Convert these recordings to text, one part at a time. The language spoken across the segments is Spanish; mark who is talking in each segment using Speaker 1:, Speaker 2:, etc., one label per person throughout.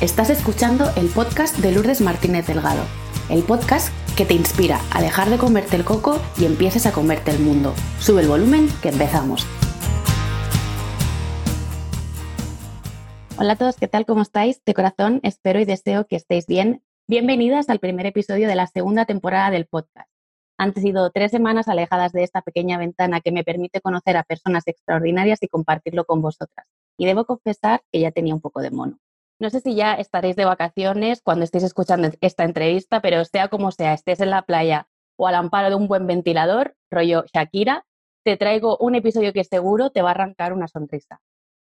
Speaker 1: Estás escuchando el podcast de Lourdes Martínez Delgado, el podcast que te inspira a dejar de comerte el coco y empieces a comerte el mundo. Sube el volumen que empezamos. Hola a todos, ¿qué tal? ¿Cómo estáis? De corazón espero y deseo que estéis bien. Bienvenidas al primer episodio de la segunda temporada del podcast. Han sido tres semanas alejadas de esta pequeña ventana que me permite conocer a personas extraordinarias y compartirlo con vosotras. Y debo confesar que ya tenía un poco de mono. No sé si ya estaréis de vacaciones cuando estéis escuchando esta entrevista, pero sea como sea, estés en la playa o al amparo de un buen ventilador, rollo Shakira, te traigo un episodio que seguro te va a arrancar una sonrisa.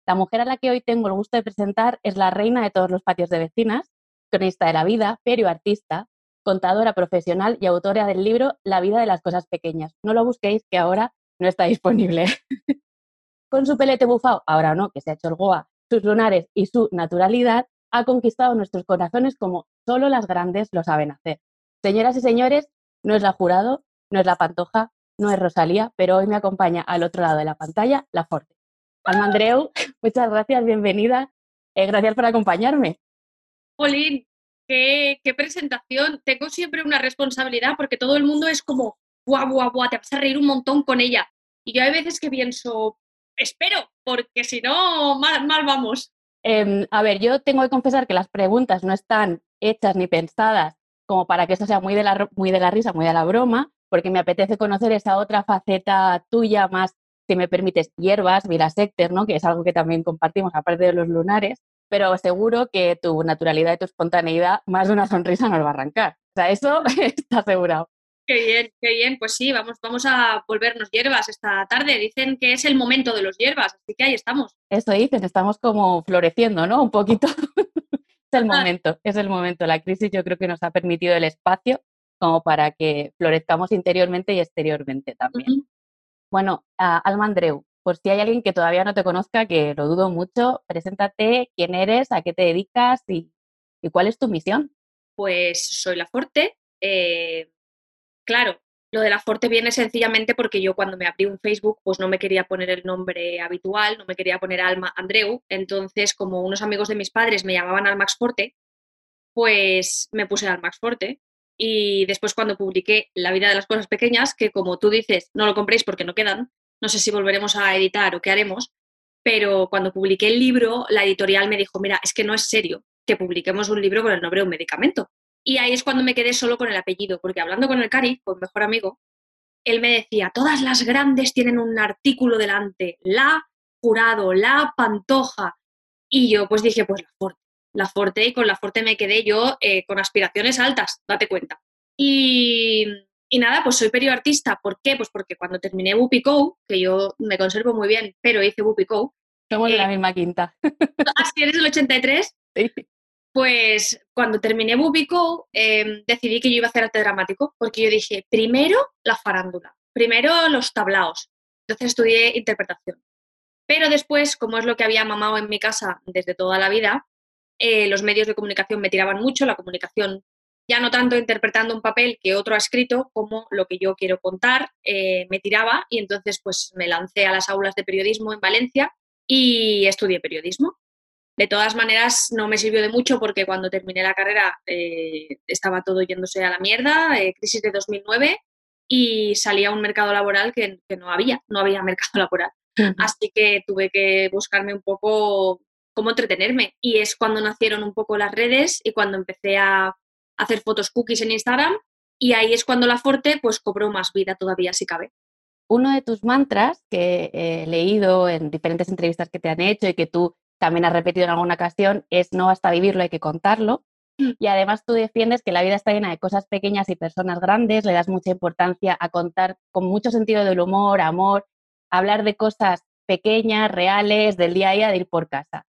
Speaker 1: La mujer a la que hoy tengo el gusto de presentar es la reina de todos los patios de vecinas, cronista de la vida, artista, contadora profesional y autora del libro La vida de las cosas pequeñas. No lo busquéis, que ahora no está disponible. Con su pelete bufado, ahora no, que se ha hecho el goa, sus lunares y su naturalidad, ha conquistado nuestros corazones como solo las grandes lo saben hacer. Señoras y señores, no es la jurado, no es la pantoja, no es Rosalía, pero hoy me acompaña al otro lado de la pantalla la Forte. Alma Andreu, muchas gracias, bienvenida. Eh, gracias por acompañarme.
Speaker 2: Polín, qué, qué, presentación. Tengo siempre una responsabilidad porque todo el mundo es como, guau, guau, guau, te vas a reír un montón con ella. Y yo hay veces que pienso, espero, porque si no, mal, vamos.
Speaker 1: Em, a ver, yo tengo que confesar que las preguntas no están hechas ni pensadas como para que eso sea muy de, la, muy de la risa, muy de la broma, porque me apetece conocer esa otra faceta tuya más, si me permites, hierbas, virasecter, ¿no? que es algo que también compartimos aparte de los lunares, pero seguro que tu naturalidad y tu espontaneidad más de una sonrisa nos va a arrancar. O sea, eso está asegurado.
Speaker 2: Qué bien, qué bien. Pues sí, vamos, vamos a volvernos hierbas esta tarde. Dicen que es el momento de los hierbas, así que ahí estamos.
Speaker 1: Eso dicen, estamos como floreciendo, ¿no? Un poquito. es el momento, es el momento. La crisis yo creo que nos ha permitido el espacio como para que florezcamos interiormente y exteriormente también. Bueno, Alma Andreu, por si hay alguien que todavía no te conozca, que lo dudo mucho, preséntate, quién eres, a qué te dedicas y, cuál es tu misión.
Speaker 2: Pues soy la Forte, eh, Claro, lo de la Forte viene sencillamente porque yo cuando me abrí un Facebook, pues no me quería poner el nombre habitual, no me quería poner Alma Andreu. Entonces, como unos amigos de mis padres me llamaban Almax Forte, pues me puse Almax Forte. Y después cuando publiqué La vida de las cosas pequeñas, que como tú dices, no lo compréis porque no quedan, no sé si volveremos a editar o qué haremos, pero cuando publiqué el libro, la editorial me dijo, mira, es que no es serio que publiquemos un libro con el nombre de un medicamento. Y ahí es cuando me quedé solo con el apellido, porque hablando con el Cari, con mejor amigo, él me decía, todas las grandes tienen un artículo delante, la jurado, la pantoja. Y yo pues dije, pues la Forte, la Forte, y con la Forte me quedé yo eh, con aspiraciones altas, date cuenta. Y, y nada, pues soy perioartista. ¿Por qué? Pues porque cuando terminé Bupico, que yo me conservo muy bien, pero hice Bupico.
Speaker 1: Somos de la eh, misma quinta.
Speaker 2: ¿Así eres del 83? Sí. Pues cuando terminé Bubico em, decidí que yo iba a hacer arte dramático, porque yo dije, primero la farándula, primero los tablaos. Entonces estudié interpretación. Pero después, como es lo que había mamado en mi casa desde toda la vida, eh, los medios de comunicación me tiraban mucho, la comunicación ya no tanto interpretando un papel que otro ha escrito, como lo que yo quiero contar, eh, me tiraba y entonces pues me lancé a las aulas de periodismo en Valencia y estudié periodismo. De todas maneras, no me sirvió de mucho porque cuando terminé la carrera eh, estaba todo yéndose a la mierda, eh, crisis de 2009, y salía un mercado laboral que, no había, no había mercado laboral. Así que tuve que buscarme un poco cómo entretenerme. Y es cuando nacieron un poco las redes y cuando empecé a hacer fotos cookies en Instagram. Y ahí es cuando la Forte pues cobró más vida todavía, si cabe.
Speaker 1: Uno de tus mantras que he leído en diferentes entrevistas que te han hecho y que tú también has repetido en alguna ocasión, es no hasta vivirlo, hay que contarlo. Mm. Y además tú defiendes que la vida está llena de cosas pequeñas y personas grandes, le das mucha importancia a contar con mucho sentido del humor, amor, hablar de cosas pequeñas, reales, del día a día, de ir por casa.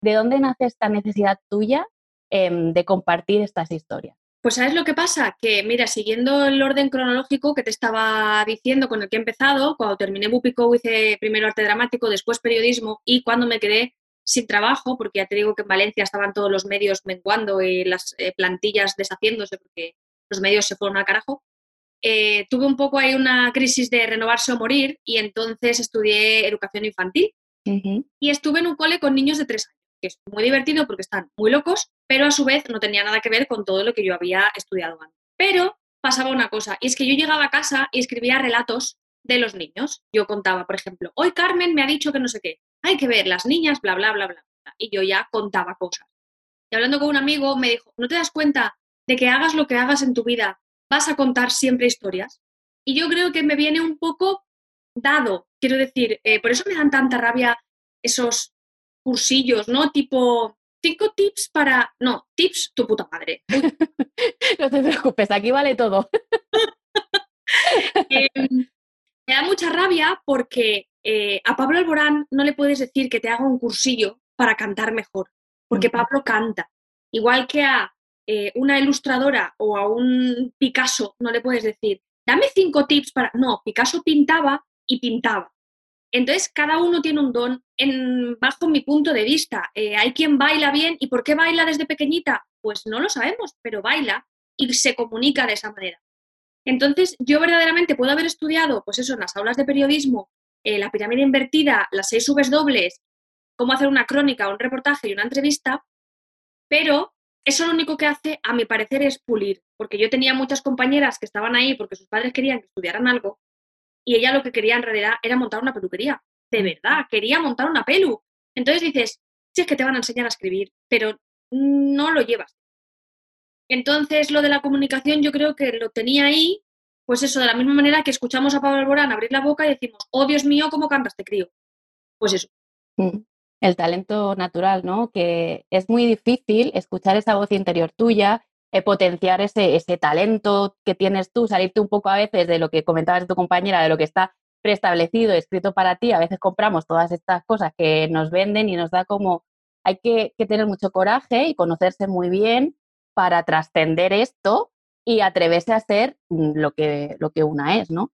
Speaker 1: ¿De dónde nace esta necesidad tuya em, de compartir estas historias?
Speaker 2: Pues ¿sabes lo que pasa? Que mira, siguiendo el orden cronológico que te estaba diciendo con el que he empezado, cuando terminé Bupico hice primero arte dramático, después periodismo y cuando me quedé sin trabajo, porque ya te digo que en Valencia estaban todos los medios menguando y las eh, plantillas deshaciéndose porque los medios se fueron al carajo. Eh, tuve un poco ahí una crisis de renovarse o morir y entonces estudié educación infantil y estuve en un cole con niños de tres años, que es muy divertido porque están muy locos pero a su vez no tenía nada que ver con todo lo que yo había estudiado antes. Pero pasaba una cosa, y es que yo llegaba a casa y escribía relatos de los niños. Yo contaba, por ejemplo, hoy Carmen me ha dicho que no sé qué, hay que ver las niñas, bla, bla, bla, bla. Y yo ya contaba cosas. Y hablando con un amigo me dijo, ¿no te das cuenta de que hagas lo que hagas en tu vida, vas a contar siempre historias? Y yo creo que me viene un poco dado, quiero decir, eh, por eso me dan tanta rabia esos cursillos, ¿no? Tipo, cinco tips para... No, tips tu puta madre.
Speaker 1: no te preocupes, aquí vale todo.
Speaker 2: Em, me da mucha rabia porque eh, a Pablo Alborán no le puedes decir que te haga un cursillo para cantar mejor, porque Pablo canta. Igual que a eh, una ilustradora o a un Picasso no le puedes decir, dame cinco tips para... No, Picasso pintaba y pintaba. Entonces, cada uno tiene un don en, bajo mi punto de vista. Eh, hay quien baila bien y ¿por qué baila desde pequeñita? Pues no lo sabemos, pero baila y se comunica de esa manera. Entonces, yo verdaderamente puedo haber estudiado, pues eso, en las aulas de periodismo, eh, la pirámide invertida, las seis subes dobles, cómo hacer una crónica, un reportaje y una entrevista, pero eso lo único que hace, a mi parecer, es pulir, porque yo tenía muchas compañeras que estaban ahí porque sus padres querían que estudiaran algo y ella lo que quería en realidad era montar una peluquería. De verdad, quería montar una pelu. Entonces dices, sí es que te van a enseñar a escribir, pero no lo llevas. Entonces, lo de la comunicación yo creo que lo tenía ahí, pues eso, de la misma manera que escuchamos a Pablo Alborán abrir la boca y decimos, oh Dios mío, ¿cómo canta este crío? Pues eso.
Speaker 1: Mm, el talento natural, ¿no? Que es muy difícil escuchar esa voz interior tuya, eh, potenciar ese, ese talento que tienes tú, salirte un poco a veces de lo que comentabas tu compañera, de lo que está preestablecido, escrito para ti. A veces compramos todas estas cosas que nos venden y nos da como, hay que, que tener mucho coraje y conocerse muy bien para trascender esto y atreverse a ser mm, lo que, lo que una es, ¿no?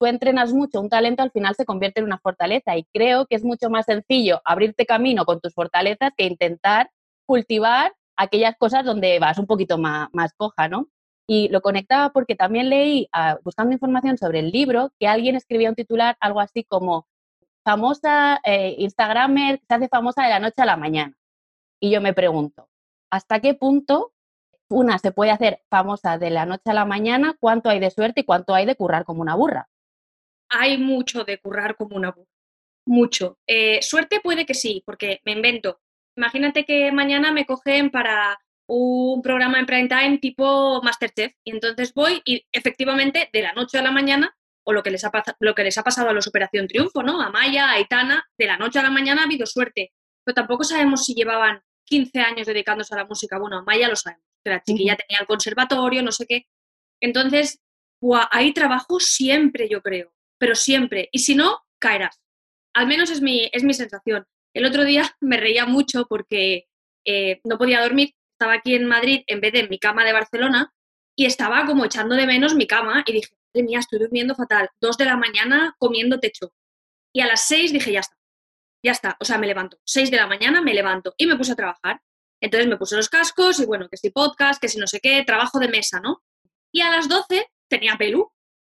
Speaker 1: Tú entrenas mucho, un talento al final se convierte en una fortaleza y creo que es mucho más sencillo abrirte camino con tus fortalezas que intentar cultivar aquellas cosas donde vas un poquito más, más coja, ¿no? Y lo conectaba porque también leí, ah, buscando información sobre el libro, que alguien escribía un titular, algo así como famosa eh, Instagramer se hace famosa de la noche a la mañana. Y yo me pregunto, ¿hasta qué punto una se puede hacer famosa de la noche a la mañana, cuánto hay de suerte y cuánto hay de currar como una burra.
Speaker 2: Hay mucho de currar como una burra, mucho. Eh, suerte puede que sí, porque me invento. Imagínate que mañana me cogen para un programa en prime time tipo Masterchef y entonces voy y efectivamente de la noche a la mañana o lo que les ha, lo que les ha pasado a los Operación Triunfo, ¿no? A Maya, a Aitana, de la noche a la mañana ha habido suerte, pero tampoco sabemos si llevaban 15 años dedicándose a la música. Bueno, a Maya lo sabemos que la chiquilla tenía el conservatorio, no sé qué. Entonces, hay trabajo siempre, yo creo, pero siempre. Y si no, caerás. Al menos es mi, es mi sensación. El otro día me reía mucho porque eh, no podía dormir, estaba aquí en Madrid en vez de en mi cama de Barcelona y estaba como echando de menos mi cama y dije, madre mía, estoy durmiendo fatal, dos de la mañana comiendo techo. Y a las seis dije, ya está, ya está, o sea, me levanto. Seis de la mañana me levanto y me puse a trabajar. Entonces me puse los cascos y bueno, que si podcast, que si no sé qué, trabajo de mesa, ¿no? Y a las 12 tenía pelu.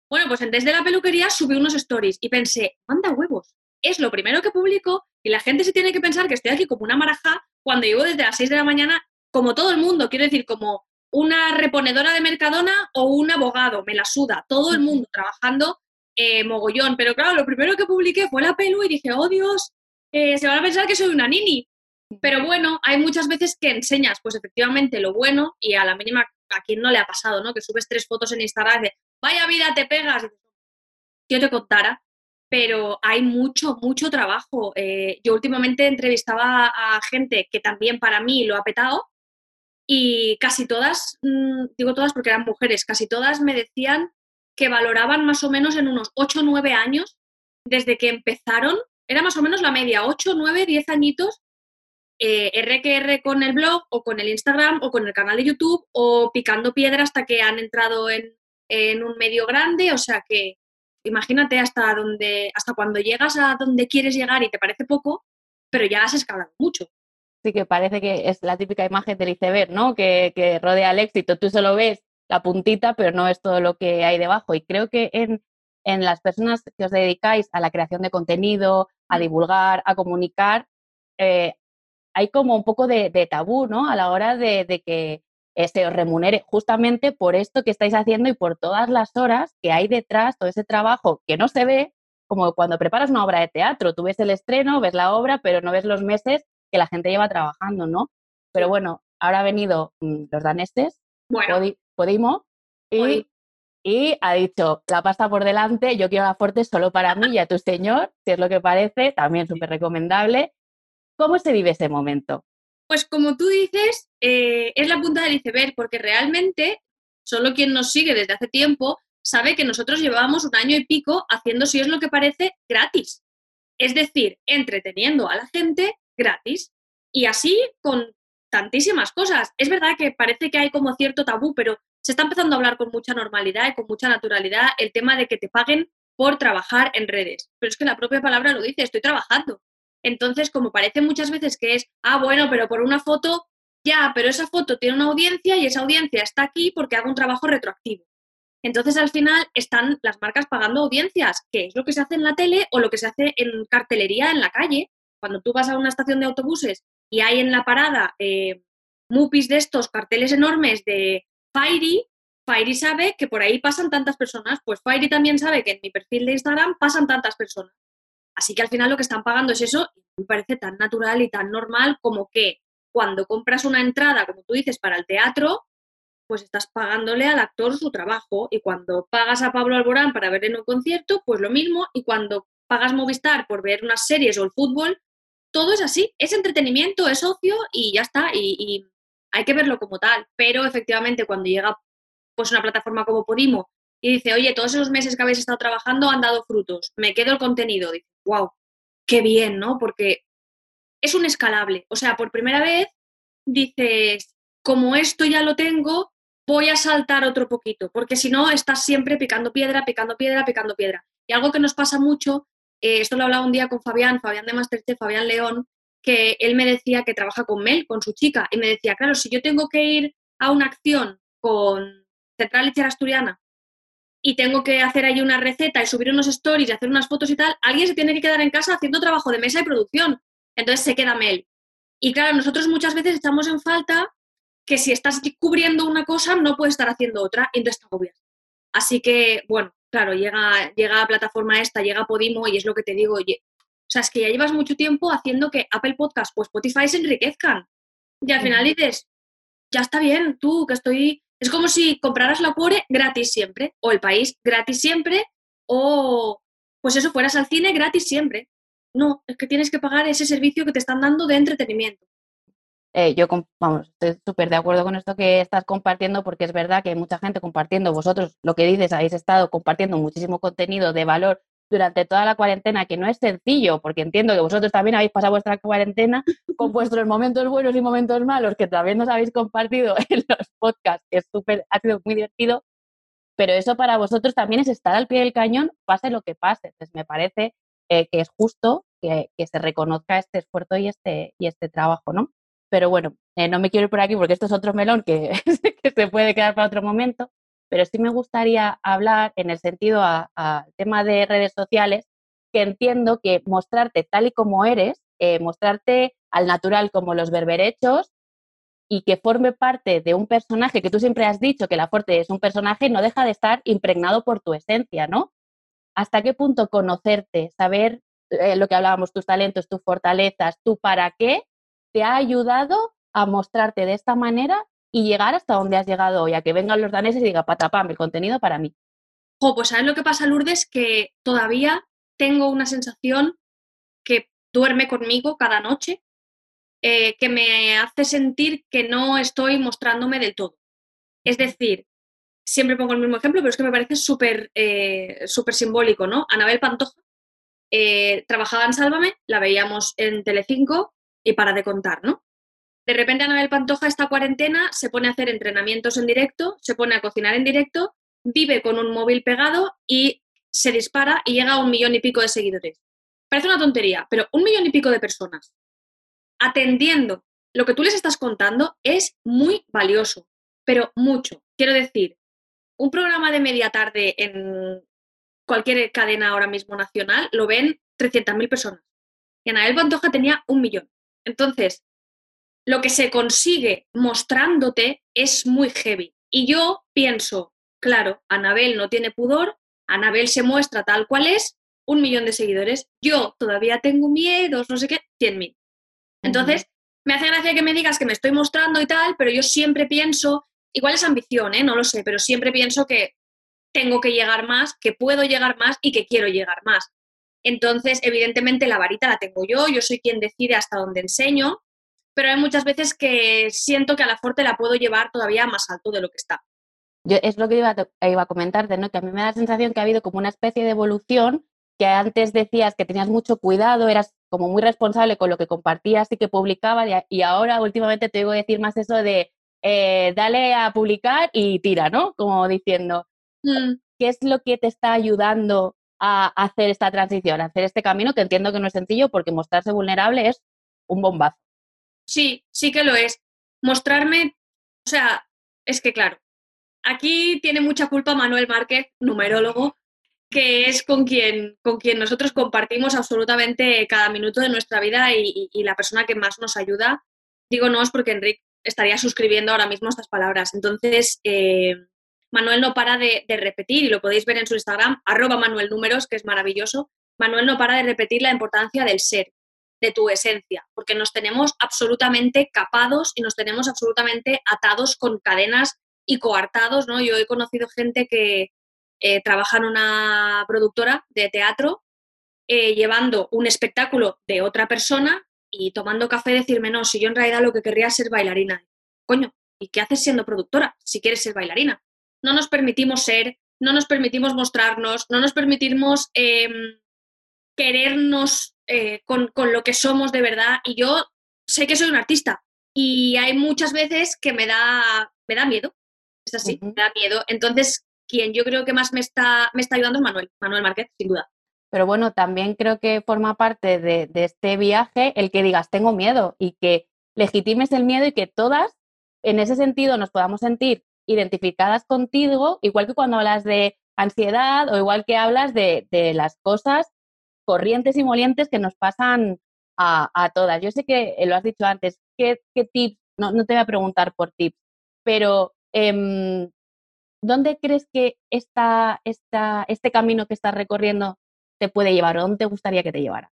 Speaker 2: Bueno, pues desde la peluquería subí unos stories y pensé, manda huevos. Es lo primero que publico y la gente se tiene que pensar que estoy aquí como una maraja cuando llevo desde las 6 de la mañana, como todo el mundo, quiero decir, como una reponedora de Mercadona o un abogado, me la suda, todo el mundo trabajando eh, mogollón. Pero claro, lo primero que publiqué fue la pelu y dije, oh Dios, eh, se van a pensar que soy una nini. Pero bueno, hay muchas veces que enseñas, pues efectivamente, lo bueno y a la mínima, a quien no le ha pasado, ¿no? Que subes tres fotos en Instagram de, vaya vida, te pegas. Yo te contara, pero hay mucho, mucho trabajo. Eh, yo últimamente entrevistaba a gente que también para mí lo ha petado y casi todas, mm, digo todas porque eran mujeres, casi todas me decían que valoraban más o menos en unos 8 o 9 años desde que empezaron, era más o menos la media, 8, 9, 10 añitos, eh, R con el blog o con el Instagram o con el canal de YouTube o picando piedra hasta que han entrado en, un medio grande. O sea que imagínate hasta, donde, hasta cuando llegas a donde quieres llegar y te parece poco, pero ya has escalado mucho.
Speaker 1: Sí, que parece que es la típica imagen del iceberg, ¿no? Que, que rodea el éxito. Tú solo ves la puntita, pero no es todo lo que hay debajo. Y creo que en, en las personas que os dedicáis a la creación de contenido, a divulgar, a comunicar, eh, hay como un poco de, tabú, ¿no? A la hora de, que eh, se os remunere justamente por esto que estáis haciendo y por todas las horas que hay detrás, todo ese trabajo que no se ve, como cuando preparas una obra de teatro, tú ves el estreno, ves la obra, pero no ves los meses que la gente lleva trabajando, ¿no? Pero bueno, ahora ha venido mm, los daneses,
Speaker 2: bueno.
Speaker 1: Podimo, y, y, ha dicho, la pasta por delante, yo quiero la fuerte solo para mí y a tu señor, si es lo que parece, también súper recomendable. ¿Cómo se vive ese momento?
Speaker 2: Pues como tú dices, eh, es la punta del iceberg, porque realmente solo quien nos sigue desde hace tiempo sabe que nosotros llevábamos un año y pico haciendo, si es lo que parece, gratis. Es decir, entreteniendo a la gente gratis. Y así con tantísimas cosas. Es verdad que parece que hay como cierto tabú, pero se está empezando a hablar con mucha normalidad y con mucha naturalidad el tema de que te paguen por trabajar en redes. Pero es que la propia palabra lo dice, estoy trabajando. Entonces, como parece muchas veces que es, ah, bueno, pero por una foto, ya, pero esa foto tiene una audiencia y esa audiencia está aquí porque hago un trabajo retroactivo. Entonces, al final, están las marcas pagando audiencias, que es lo que se hace en la tele o lo que se hace en cartelería en la calle. Cuando tú vas a una estación de autobuses y hay en la parada eh, mupis de estos carteles enormes de Fairy, Fairy sabe que por ahí pasan tantas personas, pues Fairy también sabe que en mi perfil de Instagram pasan tantas personas. Así que al final lo que están pagando es eso y me parece tan natural y tan normal como que cuando compras una entrada, como tú dices, para el teatro, pues estás pagándole al actor su trabajo. Y cuando pagas a Pablo Alborán para ver en un concierto, pues lo mismo. Y cuando pagas Movistar por ver unas series o el fútbol, todo es así, es entretenimiento, es ocio y ya está, y, hay que verlo como tal, pero efectivamente cuando llega pues una plataforma como Podimo y dice, oye, todos esos meses que habéis estado trabajando han dado frutos, me quedo el contenido, dice, wow, qué bien, ¿no? Porque es un escalable, o sea, por primera vez dices, como esto ya lo tengo, voy a saltar otro poquito, porque si no, estás siempre picando piedra, picando piedra, picando piedra. Y algo que nos pasa mucho eh, esto lo hablaba un día con Fabián, Fabián de Masterchef, Fabián León, que él me decía que trabaja con Mel, con su chica, y me decía, claro, si yo tengo que ir a una acción con Central Lechera Asturiana y tengo que hacer ahí una receta y subir unos stories y hacer unas fotos y tal, alguien se tiene que quedar en casa haciendo trabajo de mesa y producción. Entonces se queda Mel. Y claro, nosotros muchas veces echamos en falta que si estás cubriendo una cosa no puedes estar haciendo otra entonces te agobias. Así que, bueno, claro, llega, llega a plataforma esta, llega a Podimo y es lo que te digo, oye, o sea, es que ya llevas mucho tiempo haciendo que Apple Podcast o Spotify se enriquezcan. Y al final dices, ya está bien, tú, que estoy... Es como si compraras la cuore gratis siempre, o el país gratis siempre, o pues eso, fueras al cine gratis siempre. No, es que tienes que pagar ese servicio que te están dando de entretenimiento.
Speaker 1: Eh, yo vamos, estoy súper de acuerdo con esto que estás compartiendo porque es verdad que hay mucha gente compartiendo, vosotros lo que dices, habéis estado compartiendo muchísimo contenido de valor durante toda la cuarentena, que no es sencillo, porque entiendo que vosotros también habéis pasado vuestra cuarentena con vuestros momentos buenos y momentos malos, que también nos habéis compartido en los podcasts, que es súper, ha sido muy divertido, pero eso para vosotros también es estar al pie del cañón, pase lo que pase. Entonces me parece eh, que es justo que, que, se reconozca este esfuerzo y este, y este trabajo, ¿no? Pero bueno, eh, no me quiero ir por aquí porque esto es otro melón que, se puede quedar para otro momento, pero sí me gustaría hablar en el sentido al tema de redes sociales, que entiendo que mostrarte tal y como eres, eh, mostrarte al natural como los berberechos y que forme parte de un personaje que tú siempre has dicho que la fuerte es un personaje, no deja de estar impregnado por tu esencia, ¿no? ¿Hasta qué punto conocerte, saber eh, lo que hablábamos, tus talentos, tus fortalezas, tu para qué, te ha ayudado a mostrarte de esta manera y llegar hasta donde has llegado hoy, a que vengan los daneses y diga patapam, el contenido para mí.
Speaker 2: Jo, pues ¿sabes lo que pasa, Lourdes? Que todavía tengo una sensación que duerme conmigo cada noche, eh, que me hace sentir que no estoy mostrándome del todo. Es decir, siempre pongo el mismo ejemplo, pero es que me parece súper eh, simbólico, ¿no? Anabel Pantoja eh, trabajaba en Sálvame, la veíamos en Telecinco y para de contar, ¿no? De repente Anabel Pantoja esta cuarentena se pone a hacer entrenamientos en directo, se pone a cocinar en directo, vive con un móvil pegado y se dispara y llega a un millón y pico de seguidores. Parece una tontería, pero un millón y pico de personas atendiendo lo que tú les estás contando es muy valioso, pero mucho. Quiero decir, un programa de media tarde en cualquier cadena ahora mismo nacional lo ven 300.000 personas. Y Anabel Pantoja tenía un millón. Entonces, lo que se consigue mostrándote es muy heavy. Y yo pienso, claro, Anabel no tiene pudor, Anabel se muestra tal cual es, un millón de seguidores, yo todavía tengo miedos, no sé qué, 100.000. Entonces, me hace gracia que me digas que me estoy mostrando y tal, pero yo siempre pienso, igual es ambición, ¿eh? no lo sé, pero siempre pienso que tengo que llegar más, que puedo llegar más y que quiero llegar más. Entonces, evidentemente, la varita la tengo yo, yo soy quien decide hasta dónde enseño, pero hay muchas veces que siento que a la fuerte la puedo llevar todavía más alto de lo que está.
Speaker 1: Yo, es lo que iba a, iba a comentarte, ¿no? que a mí me da la sensación que ha habido como una especie de evolución que antes decías que tenías mucho cuidado, eras como muy responsable con lo que compartías y que publicabas, y, ahora últimamente te digo decir más eso de eh, dale a publicar y tira, ¿no? Como diciendo, mm. ¿qué es lo que te está ayudando a hacer esta transición, a hacer este camino que entiendo que no es sencillo porque mostrarse vulnerable es un bombazo?
Speaker 2: Sí, sí que lo es. Mostrarme, o sea, es que claro, aquí tiene mucha culpa Manuel Márquez, numerólogo, que es con quien, con quien nosotros compartimos absolutamente cada minuto de nuestra vida y, la persona que más nos ayuda. Digo no es porque Enrique estaría suscribiendo ahora mismo estas palabras. Entonces, eh, Manuel no para de, repetir, y lo podéis ver en su Instagram, arroba Manuel Números, que es maravilloso. Manuel no para de repetir la importancia del ser, de tu esencia, porque nos tenemos absolutamente capados y nos tenemos absolutamente atados con cadenas y coartados, ¿no? Yo he conocido gente que, eh, trabaja en una productora de teatro eh, llevando un espectáculo de otra persona y tomando café decirme, no, si yo en realidad lo que querría es ser bailarina. Coño, ¿y qué haces siendo productora si quieres ser bailarina? No nos permitimos ser, no nos permitimos mostrarnos, no nos permitimos em, querernos eh, con, con, lo que somos de verdad. Y yo sé que soy un artista y hay muchas veces que me da, me da miedo. Es así, me da miedo. Entonces, quien yo creo que más me está, me está ayudando es Manuel, Manuel Márquez, sin duda.
Speaker 1: Pero bueno, también creo que forma parte de, este viaje el que digas tengo miedo y que legitimes el miedo y que todas en ese sentido nos podamos sentir identificadas contigo, igual que cuando hablas de ansiedad o igual que hablas de, las cosas corrientes y molientes que nos pasan a, todas. Yo sé que lo has dicho antes, ¿qué, tips? No, no, te voy a preguntar por tips, pero em, ¿dónde crees que esta, este camino que estás recorriendo te puede llevar o dónde te gustaría que te llevara?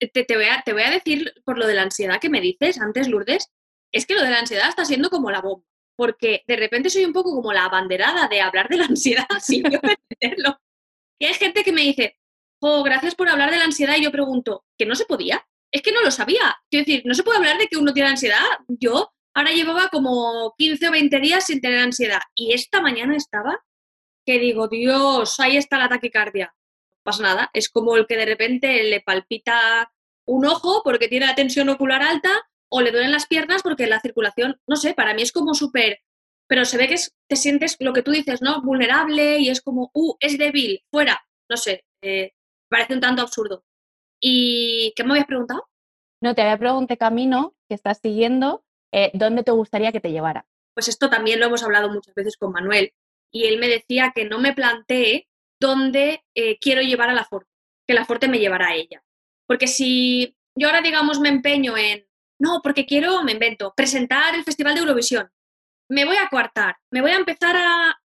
Speaker 2: Te, te, voy a, te voy a decir por lo de la ansiedad que me dices antes, Lourdes, es que lo de la ansiedad está siendo como la bomba, porque de repente soy un poco como la abanderada de hablar de la ansiedad sin yo entenderlo. Y hay gente que me dice, oh, gracias por hablar de la ansiedad, y yo pregunto, ¿que no se podía? Es que no lo sabía. Quiero decir, no se puede hablar de que uno tiene ansiedad. Yo Ahora llevaba como 15 o 20 días sin tener ansiedad y esta mañana estaba que digo, Dios, ahí está la taquicardia. No pasa nada, es como el que de repente le palpita un ojo porque tiene la tensión ocular alta o le duelen las piernas porque la circulación, no sé, para mí es como súper, pero se ve que te sientes lo que tú dices, ¿no? Vulnerable y es como, uh, es débil, fuera, no sé, eh, parece un tanto absurdo. ¿Y qué me habías preguntado?
Speaker 1: No, te había preguntado camino que estás siguiendo eh, ¿dónde te gustaría que te llevara?
Speaker 2: Pues esto también lo hemos hablado muchas veces con Manuel y él me decía que no me plantee dónde eh, quiero llevar a la Forte, que la Forte me llevará a ella. Porque si yo ahora, digamos, me empeño en, no, porque quiero, me invento, presentar el Festival de Eurovisión, me voy a coartar, me voy a empezar a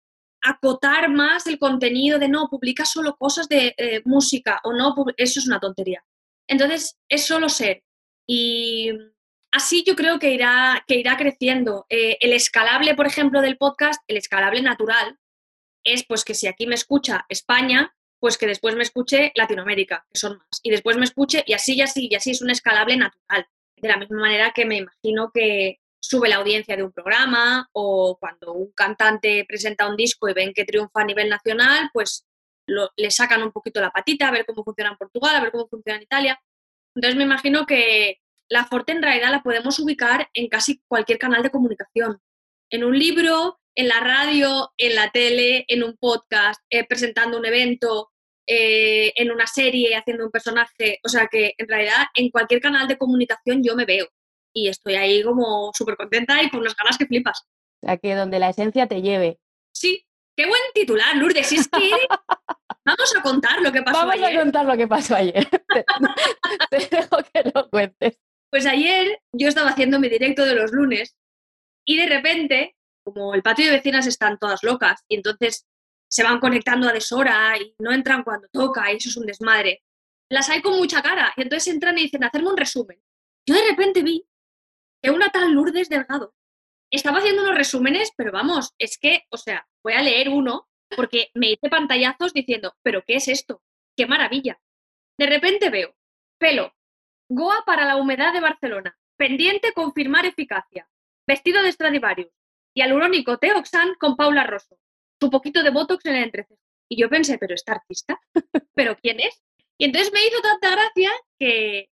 Speaker 2: acotar más el contenido de no, publica solo cosas de eh, música o no, eso es una tontería. Entonces, es solo ser. Y así yo creo que irá, que irá creciendo. Eh, el escalable, por ejemplo, del podcast, el escalable natural, es pues que si aquí me escucha España, pues que después me escuche Latinoamérica, que son más, y después me escuche y así y así y así es un escalable natural. De la misma manera que me imagino que sube la audiencia de un programa o cuando un cantante presenta un disco y ven que triunfa a nivel nacional, pues le sacan un poquito la patita a ver cómo funciona en Portugal, a ver cómo funciona en Italia. Entonces me imagino que, la Forte en realidad la podemos ubicar en casi cualquier canal de comunicación. En un libro, en la radio, en la tele, en un podcast, eh, presentando un evento, eh, en una serie, haciendo un personaje. O sea que en realidad en cualquier canal de comunicación yo me veo. Y estoy ahí como súper contenta y con unas ganas que flipas.
Speaker 1: O sea que donde la esencia te lleve.
Speaker 2: Sí, qué buen titular, Lourdes. Si es que Vamos a contar lo que pasó
Speaker 1: ayer. Vamos a contar lo que pasó ayer. te dejo que lo cuentes.
Speaker 2: Pues ayer yo estaba haciendo mi directo de los lunes y de repente, como el patio de vecinas están todas locas y entonces se van conectando a deshora y no entran cuando toca y eso es un desmadre, las hay con mucha cara y entonces entran y dicen, hacerme un resumen. Yo de repente vi que una tal Lourdes Delgado estaba haciendo unos resúmenes, pero vamos, es que, o sea, voy a leer uno porque me hice pantallazos diciendo, pero ¿qué es esto? ¡Qué maravilla! De repente veo, pelo, Goa para la humedad de Barcelona, pendiente confirmar eficacia, vestido de Stradivarius y alurónico Teoxan con Paula Rosso, su poquito de Botox en el entrecejo. Y yo pensé, pero esta artista, ¿pero quién es? Y entonces me hizo tanta gracia que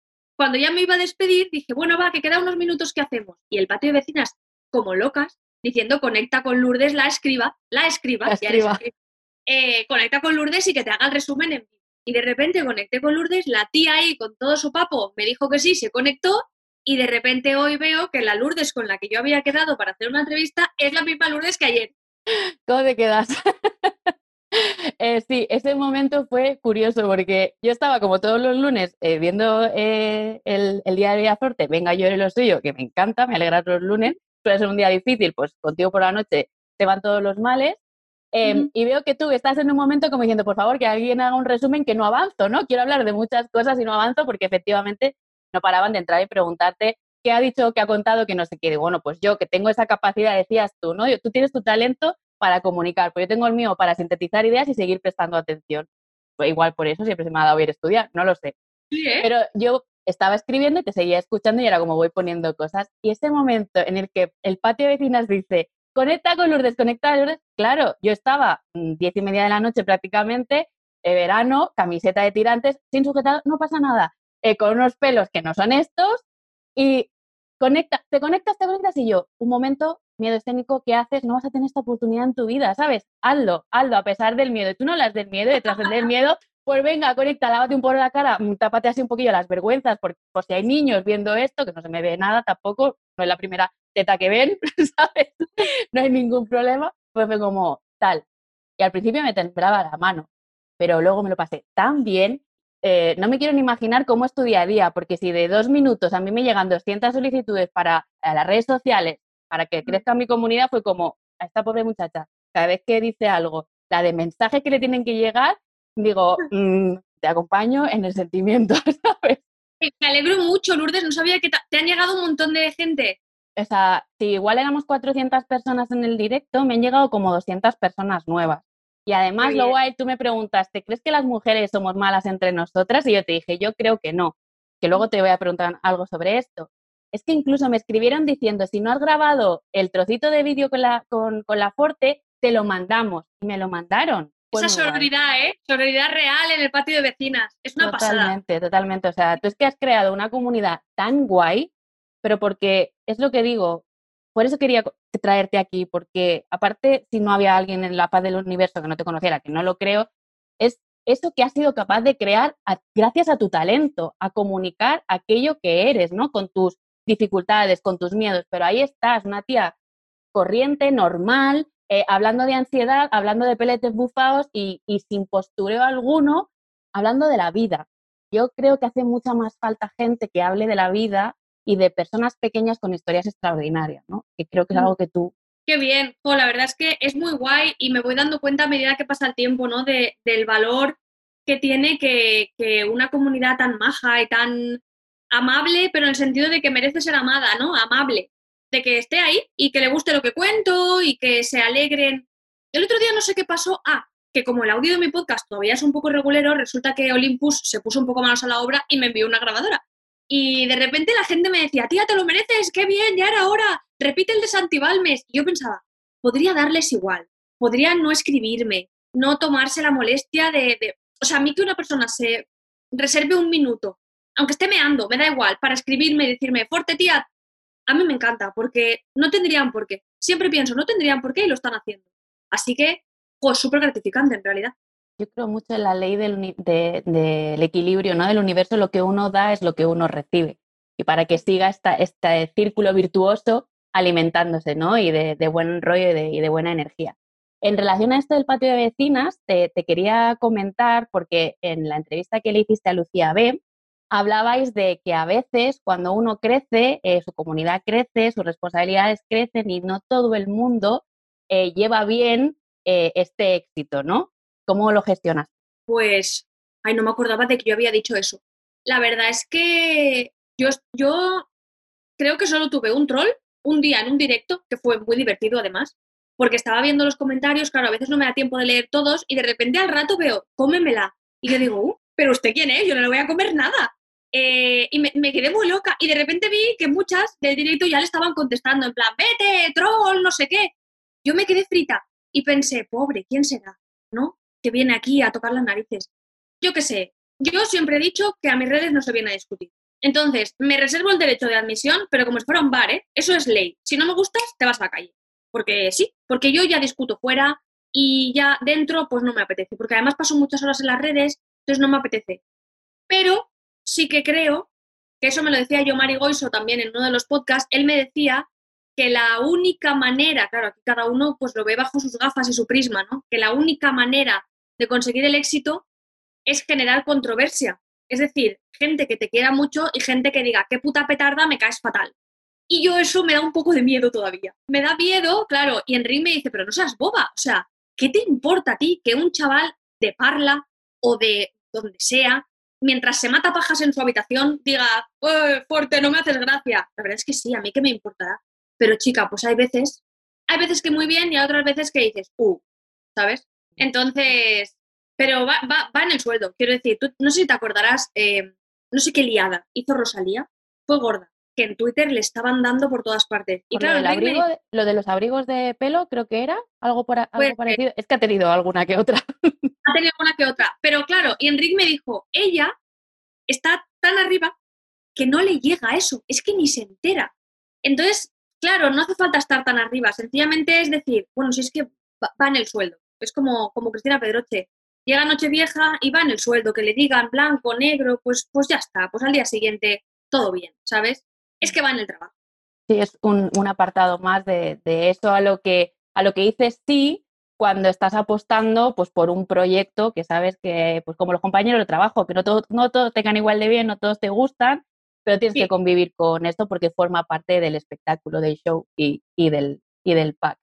Speaker 2: cuando ya me iba a despedir dije, bueno, va, que queda unos minutos, ¿qué hacemos? Y el patio de vecinas, como locas, diciendo, conecta con Lourdes, la escriba, la escriba, eh, conecta con Lourdes y que te haga el resumen en vivo. Y de repente conecté con Lourdes, la tía ahí con todo su papo me dijo que sí, se conectó y de repente hoy veo que la Lourdes con la que yo había quedado para hacer una entrevista es la misma Lourdes que ayer.
Speaker 1: ¿Cómo te quedas? Eh, sí, ese momento fue curioso porque yo estaba como todos los lunes eh, viendo eh, el, día de Villaforte, venga yo lo suyo, que me encanta, me alegra los lunes, puede ser un día difícil, pues contigo por la noche te van todos los males. Em, y veo que tú estás en un momento como diciendo, por favor, que alguien haga un resumen que no avanzo, ¿no? Quiero hablar de muchas cosas y no avanzo porque efectivamente no paraban de entrar y preguntarte qué ha dicho, qué ha contado, que no sé qué. bueno, pues yo que tengo esa capacidad, decías tú, ¿no? Tú tienes tu talento para comunicar, pues yo tengo el mío para sintetizar ideas y seguir prestando atención. Pues igual por eso siempre se me ha dado bien estudiar, no lo sé.
Speaker 2: ¿eh?
Speaker 1: Pero yo estaba escribiendo y te seguía escuchando y era como voy poniendo cosas. Y ese momento en el que el patio de vecinas dice, conecta con Lourdes, conecta con Lourdes, claro, yo estaba mm, diez y media de la noche prácticamente, de verano, camiseta de tirantes, sin sujetar, no pasa nada, eh, con unos pelos que no son estos y conecta, te conectas, te conectas y yo, un momento, miedo escénico, ¿qué haces? No vas a tener esta oportunidad en tu vida, ¿sabes? Hazlo, hazlo, a pesar del miedo. Tú no hablas del miedo, detrás del miedo, pues venga, conecta, lávate un poco la cara, mm, tápate así un poquillo las vergüenzas, por, por si hay niños viendo esto, que no se me ve nada tampoco, no es la primera teta que ven, ¿sabes? No hay ningún problema. Pues fue como tal. Y al principio me temblaba la mano, pero luego me lo pasé tan bien eh, no me quiero ni imaginar cómo estudiaría, porque si de dos minutos a mí me llegan 200 solicitudes para las redes sociales, para que crezca mi comunidad, fue como, a esta pobre muchacha, cada vez que dice algo, la de mensajes que le tienen que llegar, digo, mm, te acompaño en el sentimiento, ¿sabes?
Speaker 2: Me alegro mucho, Lourdes, no sabía que te han llegado un montón de gente.
Speaker 1: O sea, si igual éramos 400 personas en el directo, me han llegado como 200 personas nuevas. Y además, luego tú me preguntaste, ¿crees que las mujeres somos malas entre nosotras? Y yo te dije, yo creo que no, que luego te voy a preguntar algo sobre esto. Es que incluso me escribieron diciendo, si no has grabado el trocito de vídeo con la, con, la Forte, te lo mandamos. Y me lo mandaron.
Speaker 2: Esa sororidad, ¿eh? Sororidad real en el patio de vecinas. Es una
Speaker 1: pasada.
Speaker 2: Totalmente,
Speaker 1: totalmente. O sea, tú es que has creado una comunidad tan guay, pero porque es lo que digo, por eso quería traerte aquí, porque aparte, si no había alguien en la paz del universo que no te conociera, que no lo creo, es eso que has sido capaz de crear gracias a tu talento, a comunicar aquello que eres, ¿no? Con tus dificultades, con tus miedos, pero ahí estás, una tía corriente, normal, eh, hablando de ansiedad, hablando de peletes bufados y, y sin postureo alguno, hablando de la vida. Yo creo que hace mucha más falta gente que hable de la vida y de personas pequeñas con historias extraordinarias, ¿no? Que creo que es algo que tú...
Speaker 2: Qué bien, la verdad es que es muy guay y me voy dando cuenta a medida que pasa el tiempo, ¿no? De, del valor que tiene que, que, una comunidad tan maja y tan amable, pero en el sentido de que merece ser amada, ¿no? Amable, de que esté ahí y que le guste lo que cuento y que se alegren. El otro día no sé qué pasó, ah, que como el audio de mi podcast todavía es un poco regulero, resulta que Olympus se puso un poco manos a la obra y me envió una grabadora. Y de repente la gente me decía, tía, te lo mereces, qué bien, ya era hora, repite el de Santibalmes. Y yo pensaba, podría darles igual, podría no escribirme, no tomarse la molestia de, O sea, a mí que una persona se reserve un minuto, aunque esté meando, me da igual, para escribirme y decirme, fuerte tía, a mí me encanta, porque no tendrían por qué. Siempre pienso, no tendrían por qué y lo están haciendo. Así que, pues súper gratificante en realidad.
Speaker 1: Yo creo mucho en la ley del, equilibrio, ¿no? Del universo, lo que uno da es lo que uno recibe. Y para que siga esta, este círculo virtuoso alimentándose, ¿no? Y de, buen rollo y de, buena energía. En relación a esto del patio de vecinas, te, quería comentar, porque en la entrevista que le hiciste a Lucía B, hablabais de que a veces cuando uno crece, eh, su comunidad crece, sus responsabilidades crecen y no todo el mundo eh, lleva bien eh, este éxito, ¿no? ¿Cómo lo gestionas?
Speaker 2: Pues, ay, no me acordaba de que yo había dicho eso. La verdad es que yo, yo creo que solo tuve un troll un día en un directo, que fue muy divertido además, porque estaba viendo los comentarios, claro, a veces no me da tiempo de leer todos y de repente al rato veo, cómemela. Y yo digo, uh, pero usted quién es, yo no le voy a comer nada. Eh, y me, me, quedé muy loca y de repente vi que muchas del directo ya le estaban contestando en plan, vete, troll, no sé qué. Yo me quedé frita y pensé, pobre, ¿quién será? ¿No? Que viene aquí a tocar las narices. Yo qué sé, yo siempre he dicho que a mis redes no se viene a discutir. Entonces, me reservo el derecho de admisión, pero como si fuera un bar, ¿eh? Eso es ley. Si no me gustas, te vas a la calle. Porque sí, porque yo ya discuto fuera y ya dentro, pues no me apetece. Porque además paso muchas horas en las redes, entonces no me apetece. Pero sí que creo, que eso me lo decía yo Mari Goiso también en uno de los podcasts, él me decía que la única manera, claro, aquí cada uno pues lo ve bajo sus gafas y su prisma, ¿no? Que la única manera de conseguir el éxito es generar controversia. Es decir, gente que te quiera mucho y gente que diga, qué puta petarda, me caes fatal. Y yo eso me da un poco de miedo todavía. Me da miedo, claro, y Enrique me dice, pero no seas boba, o sea, ¿qué te importa a ti que un chaval de Parla o de donde sea, mientras se mata pajas en su habitación, diga, ¡eh, fuerte, no me haces gracia! La verdad es que sí, a mí que me importará. Pero chica, pues hay veces, hay veces que muy bien y hay otras veces que dices, ¡uh! ¿Sabes? Entonces, pero va, va, va en el sueldo. Quiero decir, tú, no sé si te acordarás, eh, no sé qué liada hizo Rosalía, fue gorda, que en Twitter le estaban dando por todas partes.
Speaker 1: Y claro, lo, de los abrigos de pelo, creo que era algo, por, algo pues, parecido. Es que ha tenido alguna que otra.
Speaker 2: Ha tenido alguna que otra. Pero claro, y Enrique me dijo, ella está tan arriba que no le llega a eso, es que ni se entera. Entonces, claro, no hace falta estar tan arriba, sencillamente es decir, bueno, si es que va, en el sueldo. Es como, como Cristina Pedroche, llega Nochevieja y va en el sueldo, que le digan blanco, negro, pues, pues ya está, pues al día siguiente todo bien, ¿sabes? Es que va en el trabajo.
Speaker 1: Sí, es un, apartado más de, eso a lo que a lo que dices sí cuando estás apostando pues por un proyecto que sabes que, pues como los compañeros de trabajo, que no, todo, no todos tengan igual de bien, no todos te gustan, pero tienes que convivir con esto porque forma parte del espectáculo, del show y, del, y del pack.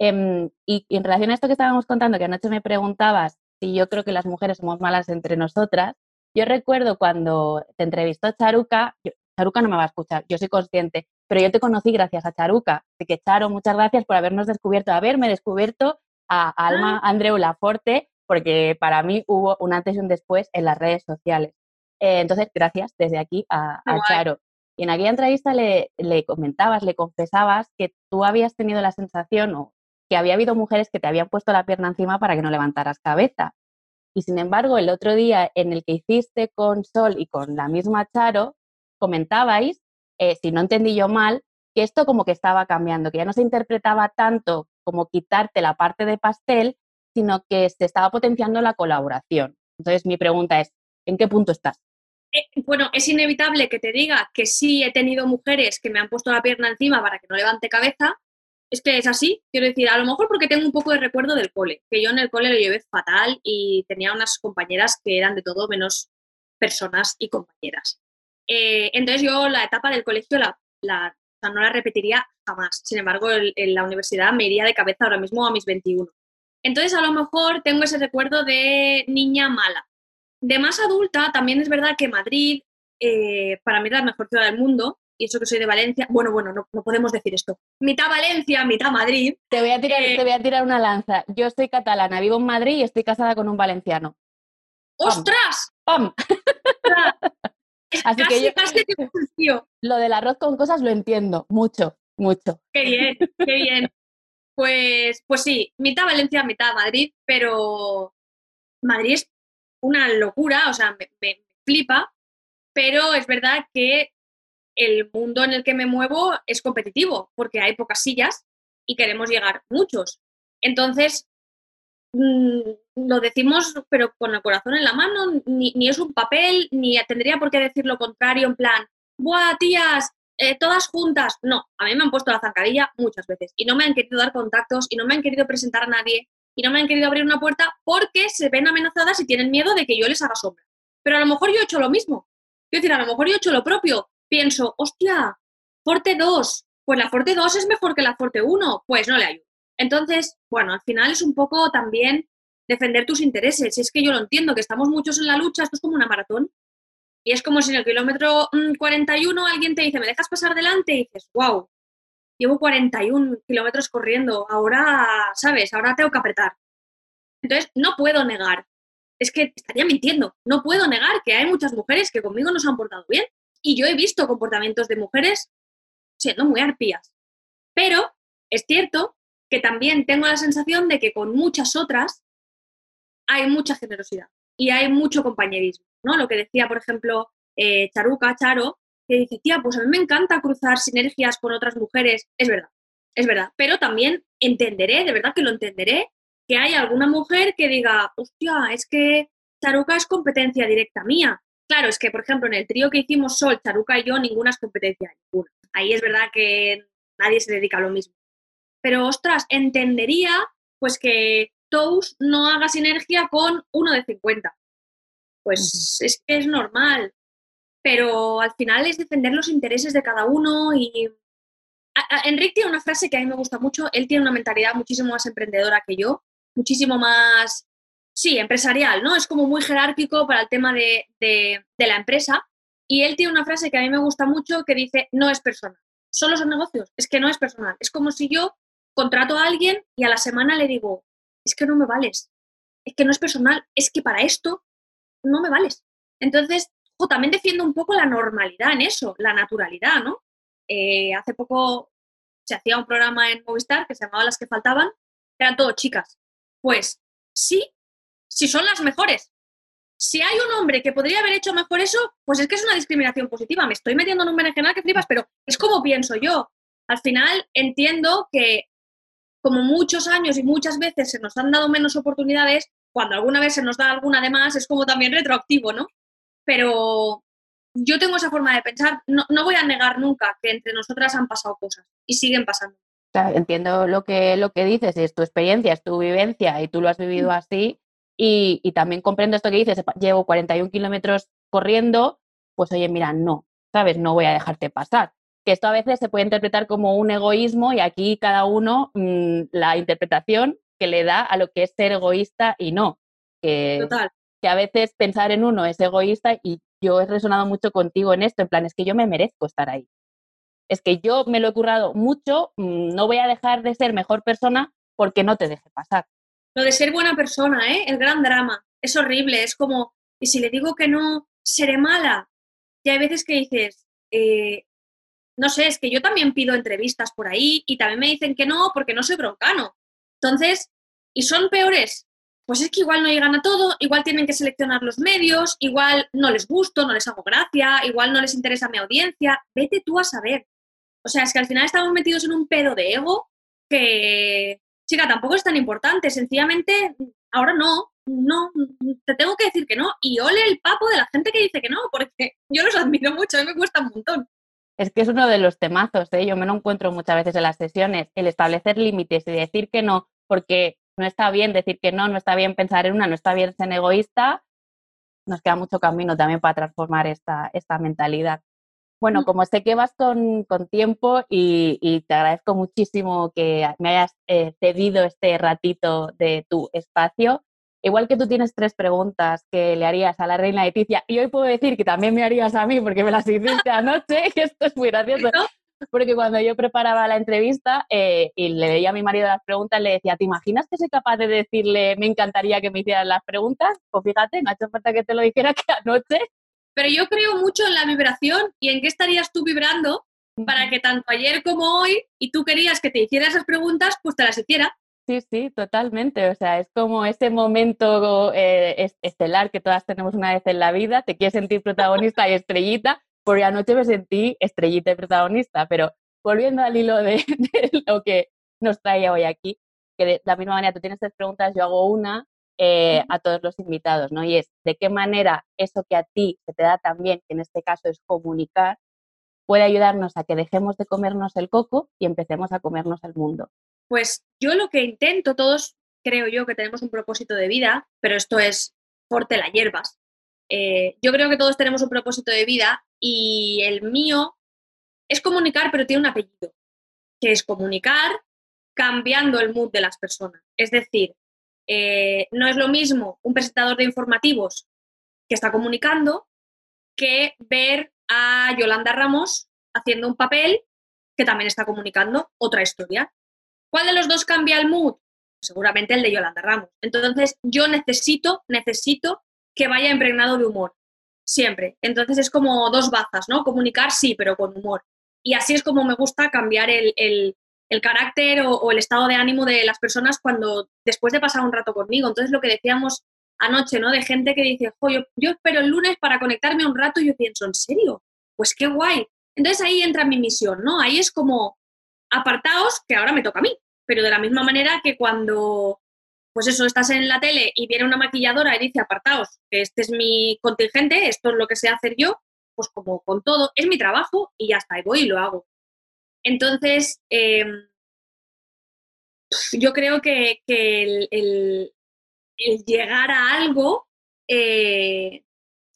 Speaker 1: Em, y, en relación a esto que estábamos contando, que anoche me preguntabas y yo creo que las mujeres somos malas entre nosotras. Yo recuerdo cuando te entrevistó Charuca, Charuca no me va a escuchar, yo soy consciente, pero yo te conocí gracias a Charuca. Así que, Charo, muchas gracias por habernos descubierto, haberme descubierto a Alma ah. Andreu Laforte, porque para mí hubo un antes y un después en las redes sociales. Eh, entonces, gracias desde aquí a, Charo. Y en aquella entrevista le, le, comentabas, le confesabas que tú habías tenido la sensación, o que había habido mujeres que te habían puesto la pierna encima para que no levantaras cabeza. Y sin embargo, el otro día en el que hiciste con Sol y con la misma Charo, comentabais, eh, si no entendí yo mal, que esto como que estaba cambiando, que ya no se interpretaba tanto como quitarte la parte de pastel, sino que se estaba potenciando la colaboración. Entonces, mi pregunta es, ¿en qué punto estás?
Speaker 2: Eh, bueno, es inevitable que te diga que sí he tenido mujeres que me han puesto la pierna encima para que no levante cabeza, es que es así, quiero decir, a lo mejor porque tengo un poco de recuerdo del cole, que yo en el cole lo llevé fatal y tenía unas compañeras que eran de todo menos personas y compañeras. Eh, entonces yo la etapa del colegio la, no la repetiría jamás. Sin embargo, en, la universidad me iría de cabeza ahora mismo a mis 21. Entonces a lo mejor tengo ese recuerdo de niña mala. De más adulta, también es verdad que Madrid, eh, para mí es la mejor ciudad del mundo, y eso que soy de Valencia, bueno, bueno, no, podemos decir esto. Mitad Valencia, mitad Madrid.
Speaker 1: Te voy, a tirar, te voy a tirar una lanza. Yo soy catalana, vivo en Madrid y estoy casada con un valenciano.
Speaker 2: ¡Ostras!
Speaker 1: ¡Pam!
Speaker 2: Así que yo,
Speaker 1: Lo del arroz con cosas lo entiendo, mucho, mucho.
Speaker 2: Qué bien, qué bien. Pues, pues sí, mitad Valencia, mitad Madrid, pero Madrid es una locura, o sea, me flipa, pero es verdad que el mundo en el que me muevo es competitivo porque hay pocas sillas y queremos llegar muchos. Entonces, mm, lo decimos pero con el corazón en la mano, ni, es un papel, ni tendría por qué decir lo contrario en plan, ¡buah, tías! Eh, todas juntas. No, a mí me han puesto la zancadilla muchas veces y no me han querido dar contactos y no me han querido presentar a nadie y no me han querido abrir una puerta porque se ven amenazadas y tienen miedo de que yo les haga sombra. Pero a lo mejor yo he hecho lo mismo Quiero decir, a lo mejor yo he hecho lo propio. Pienso, hostia, Forte 2, pues la Forte 2 es mejor que la Forte 1, pues no le ayudo. Entonces, bueno, al final es un poco también defender tus intereses. Es que yo lo entiendo, que estamos muchos en la lucha, esto es como una maratón. Y es como si en el kilómetro 41 mm, alguien te dice, ¿me dejas pasar delante? Y dices, wow, llevo 41 kilómetros corriendo, ahora, ¿sabes? Ahora tengo que apretar. Entonces, no puedo negar, es que estaría mintiendo, no puedo negar que hay muchas mujeres que conmigo no se han portado bien. Y yo he visto comportamientos de mujeres siendo muy arpías. Pero es cierto que también tengo la sensación de que con muchas otras hay mucha generosidad y hay mucho compañerismo, ¿no? Lo que decía, por ejemplo, eh, Charuca, Charo, que dice, tía, pues a mí me encanta cruzar sinergias con otras mujeres. Es verdad, es verdad. Pero también entenderé, de verdad que lo entenderé, que hay alguna mujer que diga, hostia, es que Charuca es competencia directa mía. Claro, es que, por ejemplo, en el trío que hicimos Sol, Charuca y yo, ninguna es competencia, ninguna. Ahí es verdad que nadie se dedica a lo mismo. Pero, ostras, entendería pues que Tous no haga sinergia con uno de 50. Pues es que es normal pero al final es defender los intereses de cada uno y... Enrique tiene una frase que a mí me gusta mucho, él tiene una mentalidad muchísimo más emprendedora que yo, muchísimo más, sí, empresarial, ¿no? Es como muy jerárquico para el tema de, de, la empresa y él tiene una frase que a mí me gusta mucho que dice, no es personal, solo son negocios, es que no es personal, es como si yo contrato a alguien y a la semana le digo, es que no me vales, es que no es personal, es que para esto no me vales. Entonces, también defiendo un poco la normalidad en eso, la naturalidad, ¿no? Eh, hace poco se hacía un programa en Movistar que se llamaba Las que faltaban, eran todo chicas. Pues sí, si son las mejores. Si hay un hombre que podría haber hecho mejor eso, pues es que es una discriminación positiva. Me estoy metiendo en un berenjenal que flipas, pero es como pienso yo. Al final entiendo que como muchos años y muchas veces se nos han dado menos oportunidades, cuando alguna vez se nos da alguna de más, es como también retroactivo, ¿no? pero yo tengo esa forma de pensar. No, voy a negar nunca que entre nosotras han pasado cosas y siguen pasando.
Speaker 1: entiendo lo que, lo que dices, es tu experiencia, es tu vivencia y tú lo has vivido mm. así. Y, y, también comprendo esto que dices, llevo 41 kilómetros corriendo, pues oye, mira, no, ¿sabes? No voy a dejarte pasar. Que esto a veces se puede interpretar como un egoísmo y aquí cada uno mm, la interpretación que le da a lo que es ser egoísta y no. Que,
Speaker 2: Total
Speaker 1: que a veces pensar en uno es egoísta y yo he resonado mucho contigo en esto, en plan, es que yo me merezco estar ahí. Es que yo me lo he currado mucho, mm, no voy a dejar de ser mejor persona porque no te deje pasar.
Speaker 2: Lo de ser buena persona, ¿eh? El gran drama. Es horrible, es como, y si le digo que no, seré mala. Y hay veces que dices, eh, no sé, es que yo también pido entrevistas por ahí y también me dicen que no porque no soy broncano. Entonces, ¿y son peores pues es que igual no llegan a todo, igual tienen que seleccionar los medios, igual no les gusto, no les hago gracia, igual no les interesa mi audiencia, vete tú a saber. O sea, es que al final estamos metidos en un pedo de ego que, chica, tampoco es tan importante, sencillamente, ahora no, no, te tengo que decir que no, y ole el papo de la gente que dice que no, porque yo los admiro mucho, a mí me cuesta un montón.
Speaker 1: Es que es uno de los temazos, ¿eh? yo me lo encuentro muchas veces en las sesiones, el establecer límites y decir que no, porque no está bien decir que no, no está bien pensar en una, no está bien ser egoísta, nos queda mucho camino también para transformar esta, esta mentalidad. Bueno, como sé que vas con, tiempo y, te agradezco muchísimo que me hayas eh, cedido este ratito de tu espacio, igual que tú tienes tres preguntas que le harías a la reina Leticia, y hoy puedo decir que también me harías a mí porque me las hiciste anoche, que esto es muy gracioso porque cuando yo preparaba la entrevista eh, y le veía a mi marido las preguntas, le decía, ¿te imaginas que soy capaz de decirle, me encantaría que me hicieran las preguntas? Pues fíjate, no ha hecho falta que te lo dijera que anoche.
Speaker 2: Pero yo creo mucho en la vibración y en qué estarías tú vibrando para que tanto ayer como hoy, y tú querías que te hiciera esas preguntas, pues te las hiciera.
Speaker 1: Sí, sí, totalmente. O sea, es como ese momento eh, estelar que todas tenemos una vez en la vida, te quieres sentir protagonista y estrellita, porque anoche me sentí estrellita y protagonista, pero volviendo al hilo de, lo que nos trae hoy aquí, que de la misma manera tú tienes tres preguntas, yo hago una eh, a todos los invitados, ¿no? Y es, ¿de qué manera eso que a ti se te da también, que en este caso es comunicar, puede ayudarnos a que dejemos de comernos el coco y empecemos a comernos el mundo?
Speaker 2: Pues yo lo que intento, todos creo yo que tenemos un propósito de vida, pero esto es por la hierbas. Eh, yo creo que todos tenemos un propósito de vida y el mío es comunicar, pero tiene un apellido, que es comunicar cambiando el mood de las personas. Es decir, eh, no es lo mismo un presentador de informativos que está comunicando que ver a Yolanda Ramos haciendo un papel que también está comunicando otra historia. ¿Cuál de los dos cambia el mood? Seguramente el de Yolanda Ramos. Entonces, yo necesito, necesito que vaya impregnado de humor, siempre. Entonces es como dos bazas, ¿no? Comunicar sí, pero con humor. Y así es como me gusta cambiar el, carácter o, el estado de ánimo de las personas cuando después de pasar un rato conmigo. Entonces lo que decíamos anoche, ¿no? De gente que dice, yo, yo espero el lunes para conectarme un rato y yo pienso, ¿en serio? Pues qué guay. Entonces ahí entra mi misión, ¿no? Ahí es como apartaos que ahora me toca a mí, pero de la misma manera que cuando, pues eso, estás en la tele y viene una maquilladora y dice apartaos, que este es mi contingente, esto es lo que sé hacer yo, pues como con todo, es mi trabajo y ya está, y voy y lo hago. Entonces, em, yo creo que, el, llegar a algo, eh,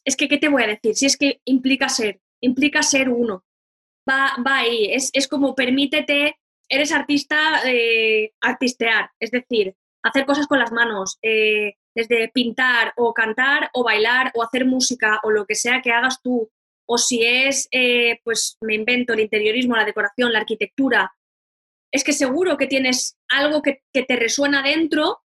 Speaker 2: es que, ¿qué te voy a decir? Si es que implica ser, implica ser uno va, ahí. Es, como permítete, eres artista, eh, artistear, es decir, hacer cosas con las manos, eh, desde pintar o cantar o bailar o hacer música o lo que sea que hagas tú. O si es, eh, pues me invento el interiorismo, la decoración, la arquitectura. Es que seguro que tienes algo que, te resuena dentro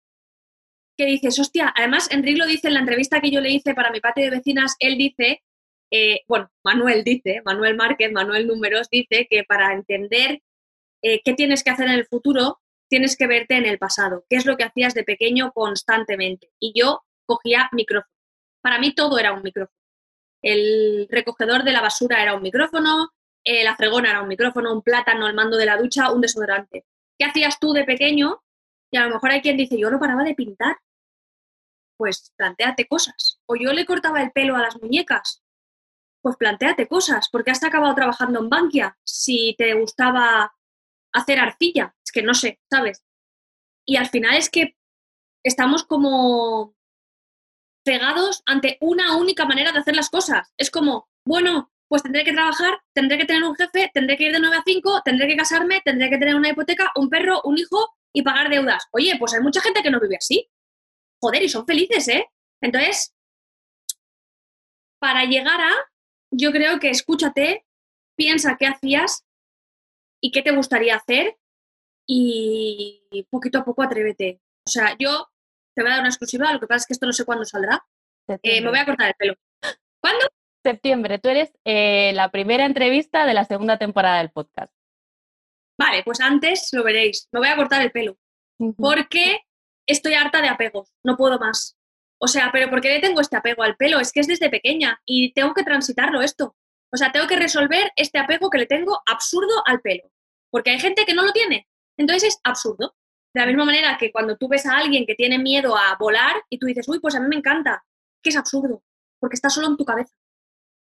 Speaker 2: que dices, hostia, además Enrique lo dice en la entrevista que yo le hice para mi patio de vecinas, él dice eh, bueno, Manuel dice, Manuel Márquez, Manuel Números dice que para entender eh, qué tienes que hacer en el futuro, tienes que verte en el pasado, qué es lo que hacías de pequeño constantemente. Y yo cogía micrófono. Para mí todo era un micrófono. El recogedor de la basura era un micrófono, eh, la fregona era un micrófono, un plátano, el mando de la ducha, un desodorante. ¿Qué hacías tú de pequeño? Y a lo mejor hay quien dice, yo no paraba de pintar. Pues planteate cosas. O yo le cortaba el pelo a las muñecas pues planteate cosas, porque has acabado trabajando en Bankia si te gustaba hacer arcilla, es que no sé, ¿sabes? Y al final es que estamos como pegados ante una única manera de hacer las cosas. Es como, bueno, pues tendré que trabajar, tendré que tener un jefe, tendré que ir de 9 a 5, tendré que casarme, tendré que tener una hipoteca, un perro, un hijo y pagar deudas. Oye, pues hay mucha gente que no vive así. Joder, y son felices, ¿eh? Entonces, para llegar a yo creo que escúchate, piensa qué hacías y qué te gustaría hacer y poquito a poco atrévete. O sea, yo te voy a dar una exclusiva, lo que pasa es que esto no sé cuándo saldrá. Eh, me voy a cortar el pelo. ¿Cuándo?
Speaker 1: Septiembre. Tú eres eh, la primera entrevista de la segunda temporada del podcast.
Speaker 2: Vale, pues antes lo veréis. Me voy a cortar el pelo. Porque estoy harta de apegos. No puedo más. O sea, pero ¿por qué le tengo este apego al pelo? Es que es desde pequeña y tengo que transitarlo esto. O sea, tengo que resolver este apego que le tengo absurdo al pelo. Porque hay gente que no lo tiene. Entonces es absurdo. De la misma manera que cuando tú ves a alguien que tiene miedo a volar y tú dices, uy, pues a mí me encanta, que es absurdo, porque está solo en tu cabeza.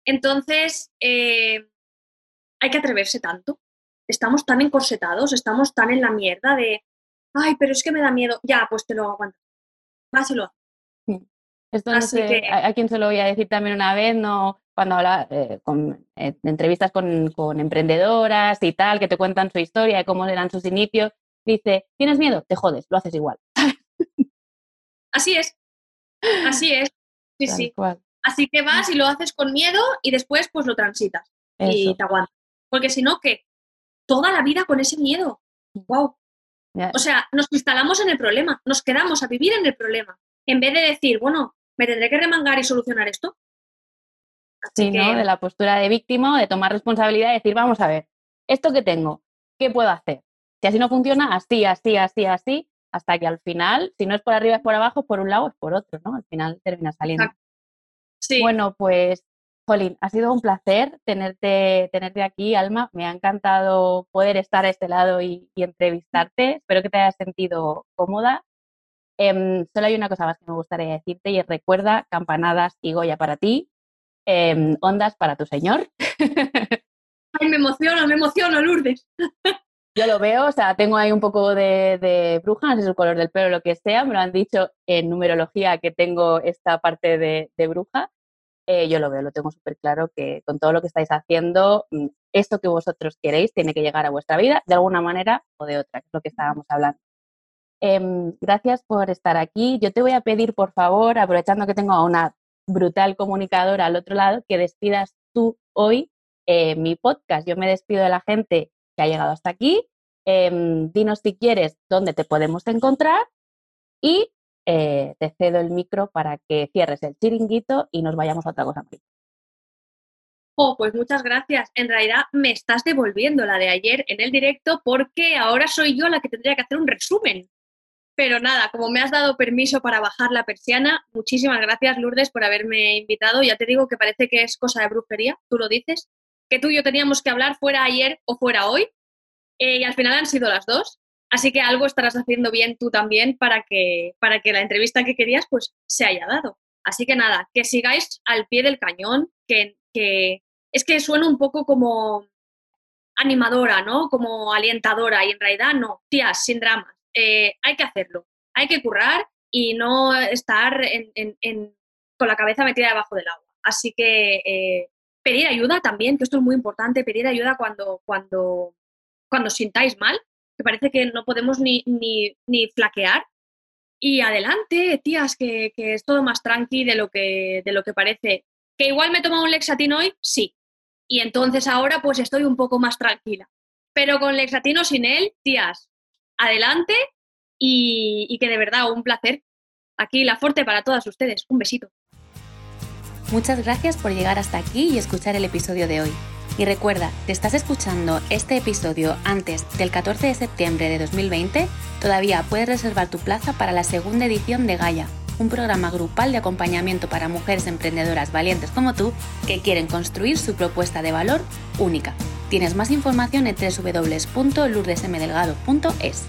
Speaker 2: Entonces, eh, hay que atreverse tanto. Estamos tan encorsetados, estamos tan en la mierda de, ay, pero es que me da miedo. Ya, pues te lo aguanto. Vas y lo
Speaker 1: esto no sé, a, quién se lo voy a decir también una vez, no cuando habla eh, con eh, entrevistas con, con, emprendedoras y tal, que te cuentan su historia, de cómo eran sus inicios, dice, ¿tienes miedo? Te jodes, lo haces igual.
Speaker 2: Así es, así es, sí, sí. Así que vas y lo haces con miedo y después pues lo transitas y te aguantas. Porque si no, ¿qué? Toda la vida con ese miedo. ¡Wow! O sea, nos instalamos en el problema, nos quedamos a vivir en el problema en vez de decir, bueno, me tendré que remangar y solucionar esto.
Speaker 1: sí, ¿no? De la postura de víctima, de tomar responsabilidad y decir, vamos a ver, esto que tengo, ¿qué puedo hacer? Si así no funciona, así, así, así, así, hasta que al final, si no es por arriba, es por abajo, por un lado, es por otro, ¿no? Al final termina saliendo. Sí. Bueno, pues, Jolín, ha sido un placer tenerte, tenerte aquí, Alma. Me ha encantado poder estar a este lado y entrevistarte. Espero que te hayas sentido cómoda Em, solo hay una cosa más que me gustaría decirte y es recuerda campanadas y Goya para ti, em, ondas para tu señor.
Speaker 2: Ay, me emociono, me emociono, Lourdes.
Speaker 1: Yo lo veo, o sea, tengo ahí un poco de, bruja, no sé si es el color del pelo lo que sea, me lo han dicho en numerología que tengo esta parte de, bruja. eh, yo lo veo, lo tengo súper claro que con todo lo que estáis haciendo, mm, esto que vosotros queréis tiene que llegar a vuestra vida de alguna manera o de otra, que es lo que estábamos hablando. Em, gracias por estar aquí. Yo te voy a pedir, por favor, aprovechando que tengo a una brutal comunicadora al otro lado, que despidas tú hoy eh, mi podcast. Yo me despido de la gente que ha llegado hasta aquí. Em, dinos si quieres dónde te podemos encontrar y eh, te cedo el micro para que cierres el chiringuito y nos vayamos a otra cosa.
Speaker 2: Oh, pues muchas gracias. En realidad me estás devolviendo la de ayer en el directo porque ahora soy yo la que tendría que hacer un resumen. Pero nada, como me has dado permiso para bajar la persiana, muchísimas gracias Lourdes por haberme invitado. Ya te digo que parece que es cosa de brujería, tú lo dices, que tú y yo teníamos que hablar fuera ayer o fuera hoy. Eh, y al final han sido las dos. Así que algo estarás haciendo bien tú también para que, para que la entrevista que querías pues se haya dado. Así que nada, que sigáis al pie del cañón, que, que es que suena un poco como animadora, ¿no? Como alientadora y en realidad no, tías, sin dramas. Eh, hay que hacerlo, hay que currar y no estar con la cabeza metida debajo del agua. Así que eh, pedir ayuda también, que esto es muy importante, pedir ayuda cuando, cuando, cuando sintáis mal, que parece que no podemos ni, ni, ni flaquear. Y adelante, tías, que, que, es todo más tranqui de lo que, de lo que parece. ¿Que igual me tomo un Lexatin hoy? Sí. Y entonces ahora pues estoy un poco más tranquila. Pero con Lexatin o sin él, tías, adelante y que de verdad un placer. Aquí la fuerte para todas ustedes. Un besito.
Speaker 1: Muchas gracias por llegar hasta aquí y escuchar el episodio de hoy. Y recuerda, te estás escuchando este episodio antes del 14 de septiembre de 2020, todavía puedes reservar tu plaza para la segunda edición de Gaia, un programa grupal de acompañamiento para mujeres emprendedoras valientes como tú que quieren construir su propuesta de valor única. Tienes más información en www.lourdesmdelgado.es.